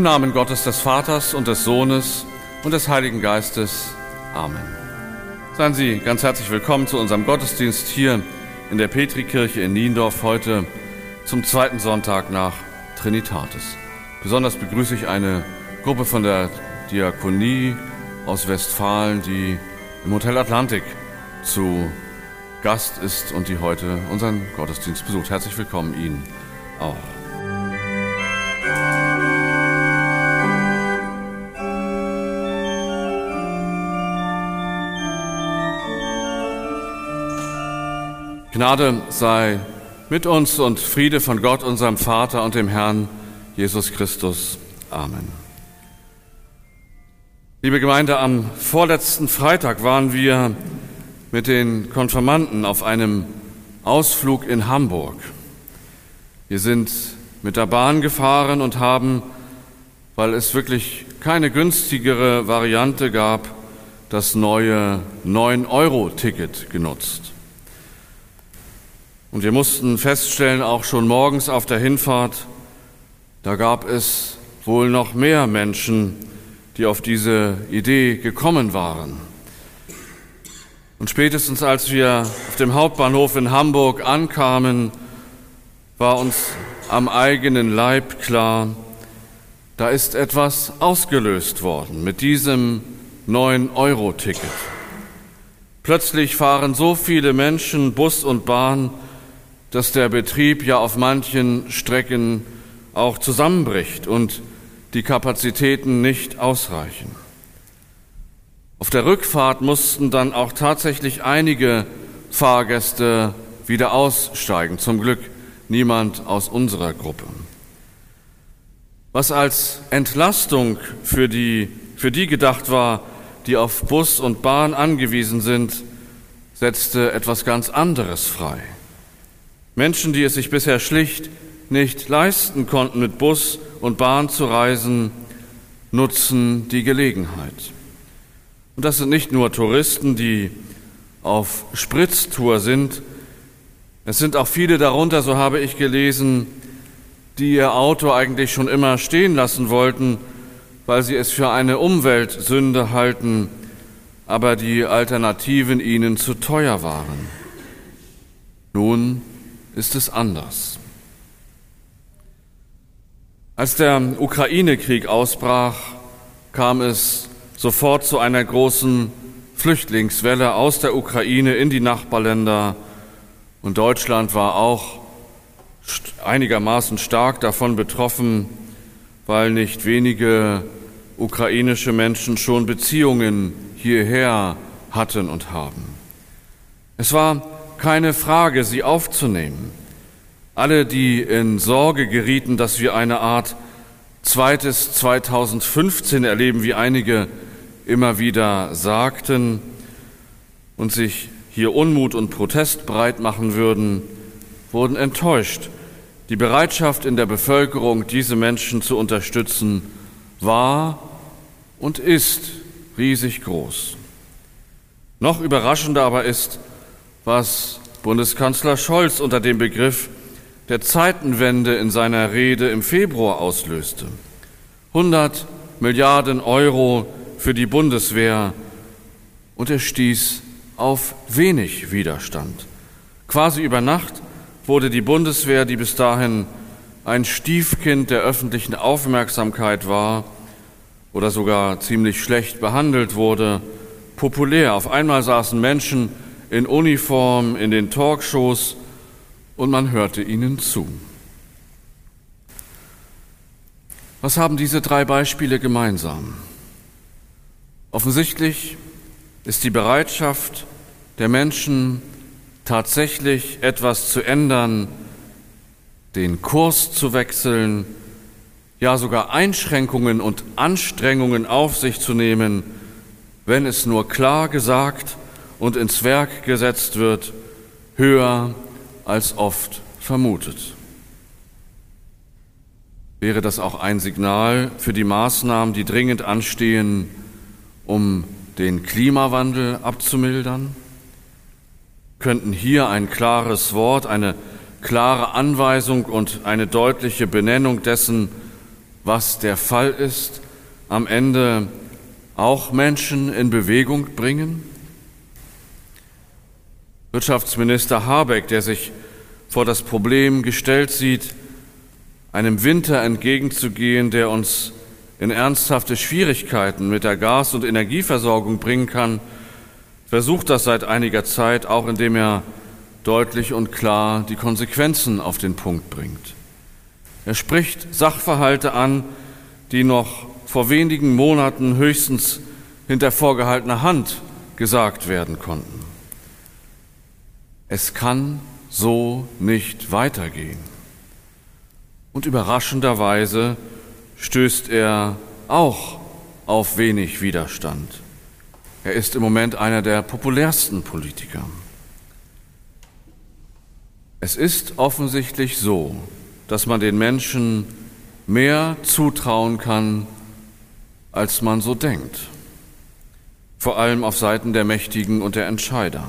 Im Namen Gottes des Vaters und des Sohnes und des Heiligen Geistes. Amen. Seien Sie ganz herzlich willkommen zu unserem Gottesdienst hier in der Petrikirche in Niendorf heute zum zweiten Sonntag nach Trinitatis. Besonders begrüße ich eine Gruppe von der Diakonie aus Westfalen, die im Hotel Atlantik zu Gast ist und die heute unseren Gottesdienst besucht. Herzlich willkommen Ihnen auch. Gnade sei mit uns und Friede von Gott, unserem Vater und dem Herrn Jesus Christus. Amen. Liebe Gemeinde, am vorletzten Freitag waren wir mit den Konfirmanden auf einem Ausflug in Hamburg. Wir sind mit der Bahn gefahren und haben, weil es wirklich keine günstigere Variante gab, das neue 9-Euro-Ticket genutzt. Und wir mussten feststellen, auch schon morgens auf der Hinfahrt, da gab es wohl noch mehr Menschen, die auf diese Idee gekommen waren. Und spätestens als wir auf dem Hauptbahnhof in Hamburg ankamen, war uns am eigenen Leib klar, da ist etwas ausgelöst worden mit diesem 9-Euro-Ticket. Plötzlich fahren so viele Menschen Bus und Bahn, dass der Betrieb ja auf manchen Strecken auch zusammenbricht und die Kapazitäten nicht ausreichen. Auf der Rückfahrt mussten dann auch tatsächlich einige Fahrgäste wieder aussteigen. Zum Glück niemand aus unserer Gruppe. Was als Entlastung für die, für die gedacht war, die auf Bus und Bahn angewiesen sind, setzte etwas ganz anderes frei. Menschen, die es sich bisher schlicht nicht leisten konnten, mit Bus und Bahn zu reisen, nutzen die Gelegenheit. Und das sind nicht nur Touristen, die auf Spritztour sind, es sind auch viele darunter, so habe ich gelesen, die ihr Auto eigentlich schon immer stehen lassen wollten, weil sie es für eine Umweltsünde halten, aber die Alternativen ihnen zu teuer waren. Nun ist es anders. Als der Ukraine-Krieg ausbrach, kam es sofort zu einer großen Flüchtlingswelle aus der Ukraine in die Nachbarländer und Deutschland war auch einigermaßen stark davon betroffen, weil nicht wenige ukrainische Menschen schon Beziehungen hierher hatten und haben. Es war keine Frage, sie aufzunehmen. Alle, die in Sorge gerieten, dass wir eine Art zweites 2015 erleben, wie einige immer wieder sagten, und sich hier Unmut und Protest breit machen würden, wurden enttäuscht. Die Bereitschaft in der Bevölkerung, diese Menschen zu unterstützen, war und ist riesig groß. Noch überraschender aber ist, was Bundeskanzler Scholz unter dem Begriff der Zeitenwende in seiner Rede im Februar auslöste. 100 Milliarden Euro für die Bundeswehr und er stieß auf wenig Widerstand. Quasi über Nacht wurde die Bundeswehr, die bis dahin ein Stiefkind der öffentlichen Aufmerksamkeit war oder sogar ziemlich schlecht behandelt wurde, populär. Auf einmal saßen Menschen in Uniform in den Talkshows und man hörte ihnen zu. Was haben diese drei Beispiele gemeinsam? Offensichtlich ist die Bereitschaft der Menschen, tatsächlich etwas zu ändern, den Kurs zu wechseln, ja sogar Einschränkungen und Anstrengungen auf sich zu nehmen, wenn es nur klar gesagt und ins Werk gesetzt wird, höher als oft vermutet. Wäre das auch ein Signal für die Maßnahmen, die dringend anstehen, um den Klimawandel abzumildern? Könnten hier ein klares Wort, eine klare Anweisung und eine deutliche Benennung dessen, was der Fall ist, am Ende auch Menschen in Bewegung bringen? Wirtschaftsminister Habeck, der sich vor das Problem gestellt sieht, einem Winter entgegenzugehen, der uns in ernsthafte Schwierigkeiten mit der Gas- und Energieversorgung bringen kann, versucht das seit einiger Zeit, auch indem er deutlich und klar die Konsequenzen auf den Punkt bringt. Er spricht Sachverhalte an, die noch vor wenigen Monaten höchstens hinter vorgehaltener Hand gesagt werden konnten. Es kann so nicht weitergehen. Und überraschenderweise stößt er auch auf wenig Widerstand. Er ist im Moment einer der populärsten Politiker. Es ist offensichtlich so, dass man den Menschen mehr zutrauen kann, als man so denkt, vor allem auf Seiten der Mächtigen und der Entscheider.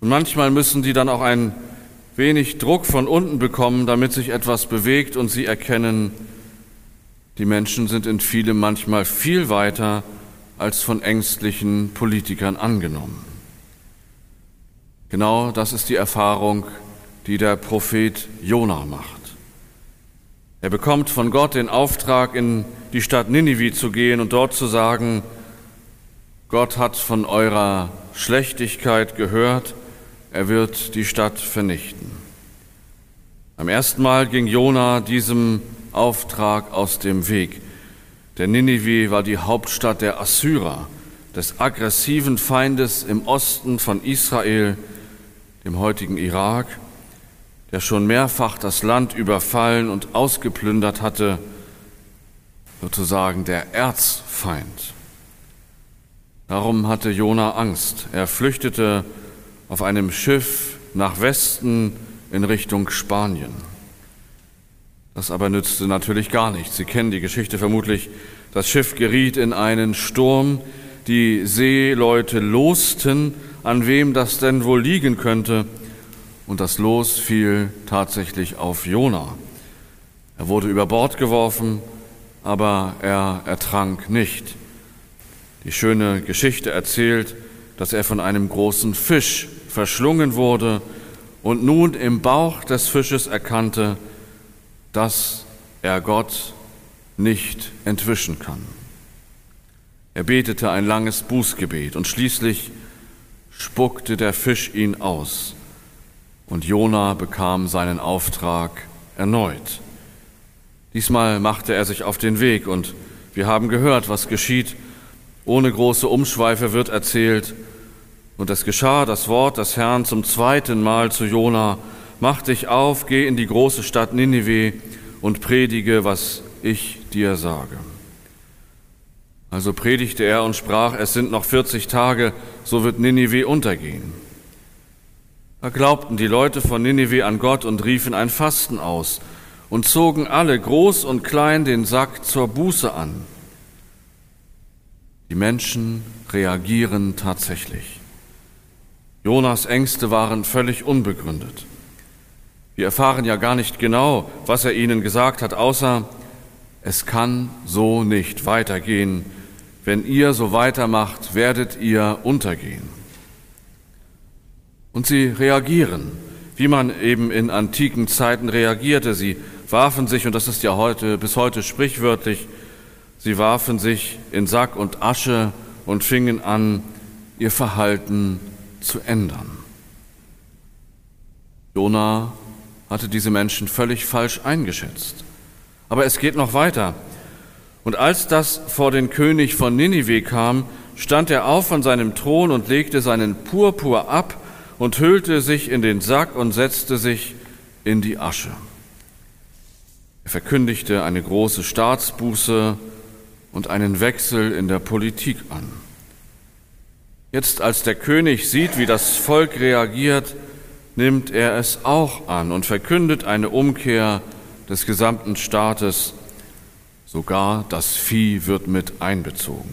Und manchmal müssen die dann auch ein wenig Druck von unten bekommen, damit sich etwas bewegt und sie erkennen, die Menschen sind in vielem manchmal viel weiter als von ängstlichen Politikern angenommen. Genau das ist die Erfahrung, die der Prophet Jona macht. Er bekommt von Gott den Auftrag, in die Stadt Ninive zu gehen und dort zu sagen, Gott hat von eurer Schlechtigkeit gehört, er wird die Stadt vernichten. Am ersten Mal ging Jona diesem Auftrag aus dem Weg. Denn Ninive war die Hauptstadt der Assyrer, des aggressiven Feindes im Osten von Israel, dem heutigen Irak, der schon mehrfach das Land überfallen und ausgeplündert hatte, sozusagen der Erzfeind. Darum hatte Jona Angst. Er flüchtete auf einem Schiff nach Westen in Richtung Spanien. Das aber nützte natürlich gar nichts. Sie kennen die Geschichte vermutlich. Das Schiff geriet in einen Sturm, die Seeleute losten, an wem das denn wohl liegen könnte, und das Los fiel tatsächlich auf Jona. Er wurde über Bord geworfen, aber er ertrank nicht. Die schöne Geschichte erzählt, dass er von einem großen Fisch verschlungen wurde und nun im Bauch des Fisches erkannte, dass er Gott nicht entwischen kann. Er betete ein langes Bußgebet und schließlich spuckte der Fisch ihn aus und Jona bekam seinen Auftrag erneut. Diesmal machte er sich auf den Weg und wir haben gehört, was geschieht. Ohne große Umschweife wird erzählt, und es geschah das Wort des Herrn zum zweiten Mal zu Jona, mach dich auf, geh in die große Stadt Ninive und predige, was ich dir sage. Also predigte er und sprach, es sind noch 40 Tage, so wird Ninive untergehen. Da glaubten die Leute von Ninive an Gott und riefen ein Fasten aus und zogen alle, groß und klein, den Sack zur Buße an. Die Menschen reagieren tatsächlich. Jonas Ängste waren völlig unbegründet. Wir erfahren ja gar nicht genau, was er ihnen gesagt hat, außer es kann so nicht weitergehen. Wenn ihr so weitermacht, werdet ihr untergehen. Und sie reagieren, wie man eben in antiken Zeiten reagierte. Sie warfen sich, und das ist ja heute bis heute sprichwörtlich, sie warfen sich in Sack und Asche und fingen an, ihr Verhalten zu ändern. Jona hatte diese Menschen völlig falsch eingeschätzt. Aber es geht noch weiter. Und als das vor den König von Ninive kam, stand er auf von seinem Thron und legte seinen Purpur ab und hüllte sich in den Sack und setzte sich in die Asche. Er verkündigte eine große Staatsbuße und einen Wechsel in der Politik an. Jetzt als der König sieht, wie das Volk reagiert, nimmt er es auch an und verkündet eine Umkehr des gesamten Staates. Sogar das Vieh wird mit einbezogen.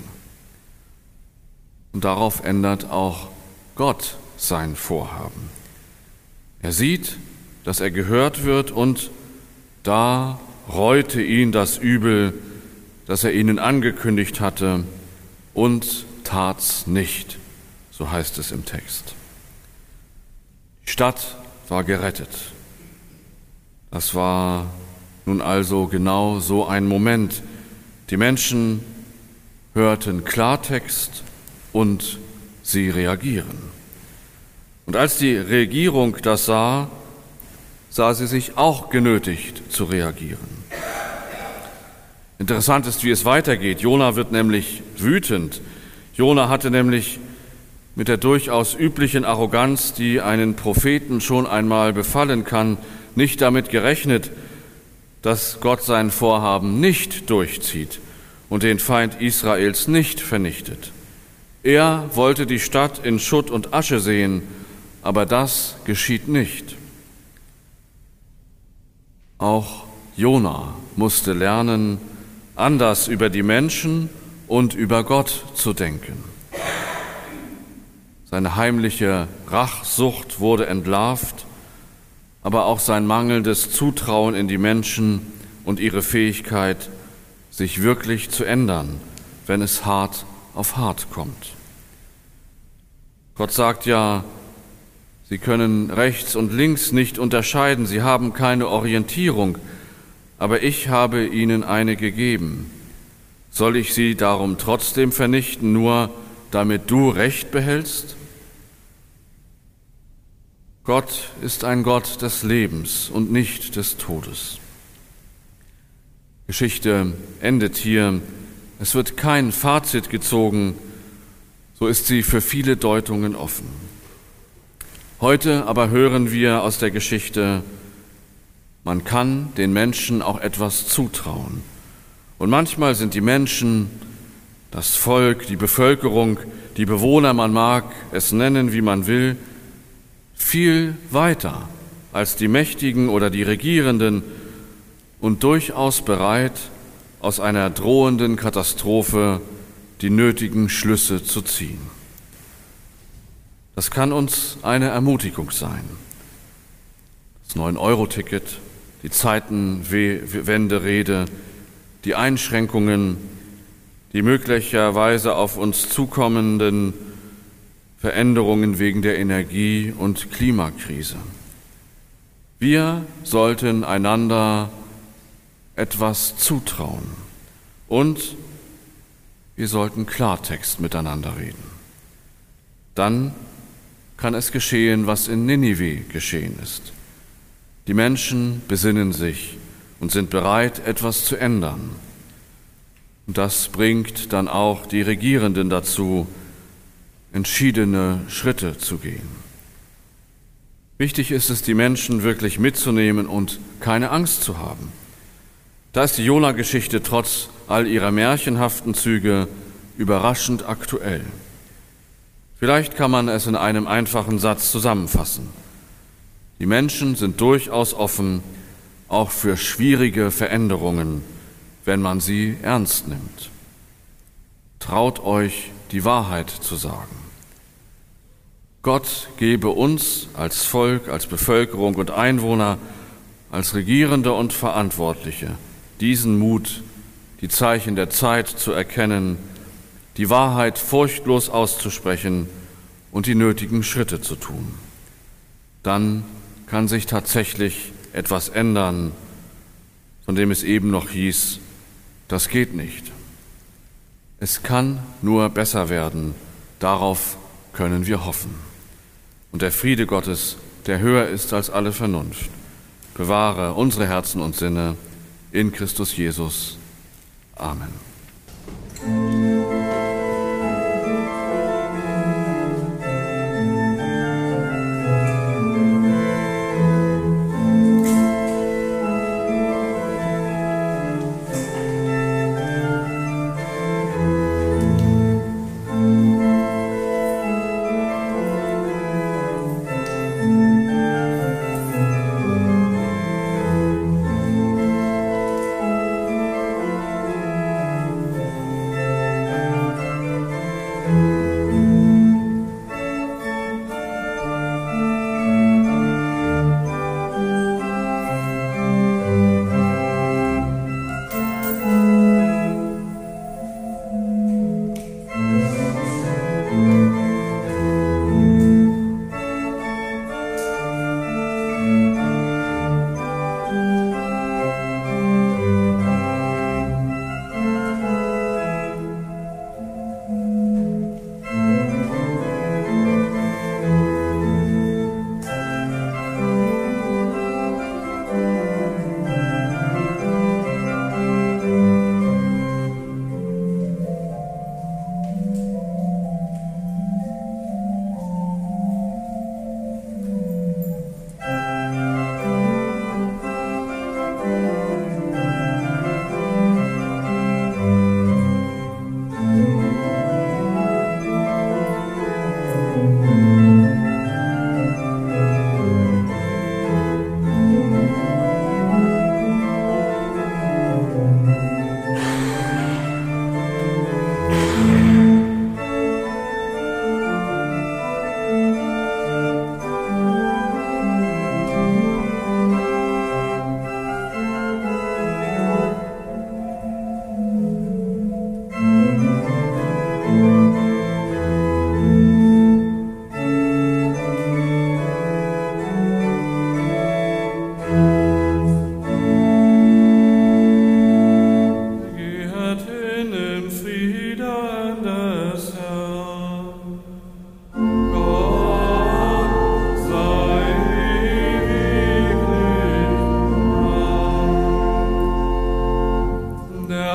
Und darauf ändert auch Gott sein Vorhaben. Er sieht, dass er gehört wird und da reute ihn das Übel, das er ihnen angekündigt hatte, und tat's nicht, so heißt es im Text. Die Stadt war gerettet. Das war nun also genau so ein Moment. Die Menschen hörten Klartext und sie reagieren. Und als die Regierung das sah, sah sie sich auch genötigt zu reagieren. Interessant ist, wie es weitergeht. Jona wird nämlich wütend. Jona hatte nämlich mit der durchaus üblichen Arroganz, die einen Propheten schon einmal befallen kann, nicht damit gerechnet, dass Gott sein Vorhaben nicht durchzieht und den Feind Israels nicht vernichtet. Er wollte die Stadt in Schutt und Asche sehen, aber das geschieht nicht. Auch Jona musste lernen, anders über die Menschen und über Gott zu denken. Seine heimliche Rachsucht wurde entlarvt aber auch sein mangelndes Zutrauen in die Menschen und ihre Fähigkeit, sich wirklich zu ändern, wenn es hart auf hart kommt. Gott sagt ja, sie können rechts und links nicht unterscheiden, sie haben keine Orientierung, aber ich habe ihnen eine gegeben. Soll ich sie darum trotzdem vernichten, nur damit du Recht behältst? Gott ist ein Gott des Lebens und nicht des Todes. Geschichte endet hier. Es wird kein Fazit gezogen, so ist sie für viele Deutungen offen. Heute aber hören wir aus der Geschichte, man kann den Menschen auch etwas zutrauen. Und manchmal sind die Menschen, das Volk, die Bevölkerung, die Bewohner, man mag es nennen, wie man will, viel weiter als die Mächtigen oder die Regierenden und durchaus bereit, aus einer drohenden Katastrophe die nötigen Schlüsse zu ziehen. Das kann uns eine Ermutigung sein. Das 9-Euro-Ticket, die Zeitenwende-Rede, die Einschränkungen, die möglicherweise auf uns zukommenden Veränderungen wegen der Energie- und Klimakrise. Wir sollten einander etwas zutrauen und wir sollten Klartext miteinander reden. Dann kann es geschehen, was in Ninive geschehen ist. Die Menschen besinnen sich und sind bereit, etwas zu ändern. Und das bringt dann auch die Regierenden dazu, entschiedene Schritte zu gehen. Wichtig ist es, die Menschen wirklich mitzunehmen und keine Angst zu haben. Da ist die Jona-Geschichte trotz all ihrer märchenhaften Züge überraschend aktuell. Vielleicht kann man es in einem einfachen Satz zusammenfassen. Die Menschen sind durchaus offen, auch für schwierige Veränderungen, wenn man sie ernst nimmt. Traut euch, die Wahrheit zu sagen. Gott gebe uns als Volk, als Bevölkerung und Einwohner, als Regierende und Verantwortliche diesen Mut, die Zeichen der Zeit zu erkennen, die Wahrheit furchtlos auszusprechen und die nötigen Schritte zu tun. Dann kann sich tatsächlich etwas ändern, von dem es eben noch hieß, das geht nicht. Es kann nur besser werden, darauf können wir hoffen und der Friede Gottes, der höher ist als alle Vernunft, bewahre unsere Herzen und Sinne in Christus Jesus. Amen.